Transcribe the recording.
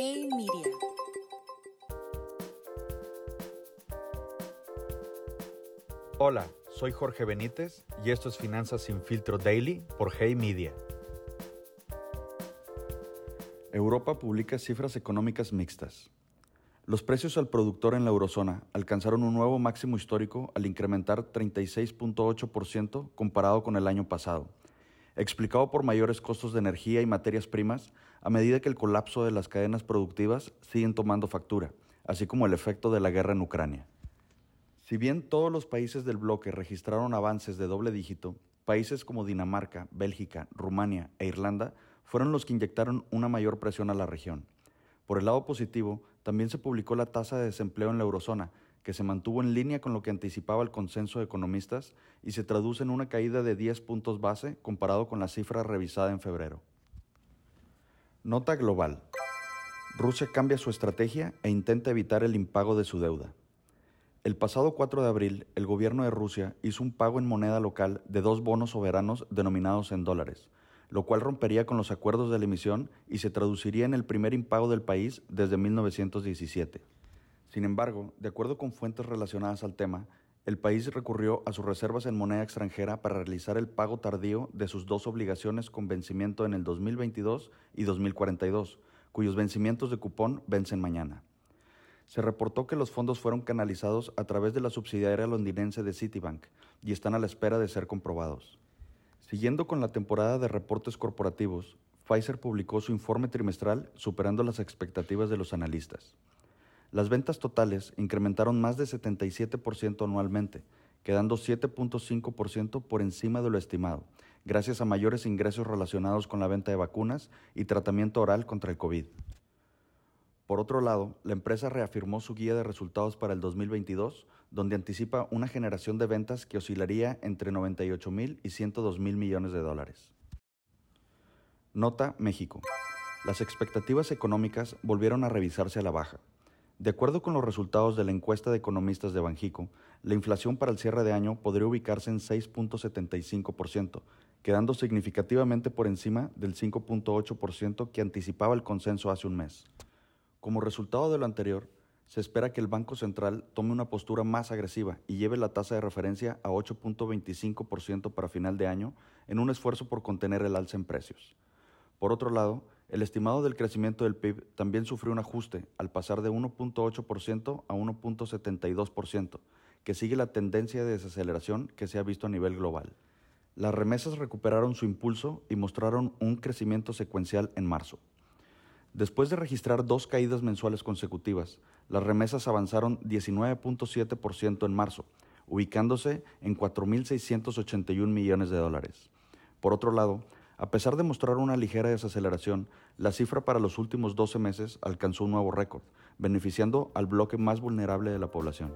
Hey Media. Hola, soy Jorge Benítez y esto es Finanzas sin filtro daily por Hey Media. Europa publica cifras económicas mixtas. Los precios al productor en la eurozona alcanzaron un nuevo máximo histórico al incrementar 36.8% comparado con el año pasado, explicado por mayores costos de energía y materias primas a medida que el colapso de las cadenas productivas siguen tomando factura, así como el efecto de la guerra en Ucrania. Si bien todos los países del bloque registraron avances de doble dígito, países como Dinamarca, Bélgica, Rumania e Irlanda fueron los que inyectaron una mayor presión a la región. Por el lado positivo, también se publicó la tasa de desempleo en la eurozona, que se mantuvo en línea con lo que anticipaba el consenso de economistas y se traduce en una caída de 10 puntos base comparado con la cifra revisada en febrero. Nota global. Rusia cambia su estrategia e intenta evitar el impago de su deuda. El pasado 4 de abril, el gobierno de Rusia hizo un pago en moneda local de dos bonos soberanos denominados en dólares, lo cual rompería con los acuerdos de la emisión y se traduciría en el primer impago del país desde 1917. Sin embargo, de acuerdo con fuentes relacionadas al tema, el país recurrió a sus reservas en moneda extranjera para realizar el pago tardío de sus dos obligaciones con vencimiento en el 2022 y 2042, cuyos vencimientos de cupón vencen mañana. Se reportó que los fondos fueron canalizados a través de la subsidiaria londinense de Citibank y están a la espera de ser comprobados. Siguiendo con la temporada de reportes corporativos, Pfizer publicó su informe trimestral superando las expectativas de los analistas. Las ventas totales incrementaron más de 77% anualmente, quedando 7.5% por encima de lo estimado, gracias a mayores ingresos relacionados con la venta de vacunas y tratamiento oral contra el COVID. Por otro lado, la empresa reafirmó su guía de resultados para el 2022, donde anticipa una generación de ventas que oscilaría entre 98 mil y 102 mil millones de dólares. Nota México. Las expectativas económicas volvieron a revisarse a la baja. De acuerdo con los resultados de la encuesta de economistas de Banjico, la inflación para el cierre de año podría ubicarse en 6.75%, quedando significativamente por encima del 5.8% que anticipaba el consenso hace un mes. Como resultado de lo anterior, se espera que el Banco Central tome una postura más agresiva y lleve la tasa de referencia a 8.25% para final de año en un esfuerzo por contener el alza en precios. Por otro lado, el estimado del crecimiento del PIB también sufrió un ajuste al pasar de 1.8% a 1.72%, que sigue la tendencia de desaceleración que se ha visto a nivel global. Las remesas recuperaron su impulso y mostraron un crecimiento secuencial en marzo. Después de registrar dos caídas mensuales consecutivas, las remesas avanzaron 19.7% en marzo, ubicándose en 4.681 millones de dólares. Por otro lado, a pesar de mostrar una ligera desaceleración, la cifra para los últimos 12 meses alcanzó un nuevo récord, beneficiando al bloque más vulnerable de la población.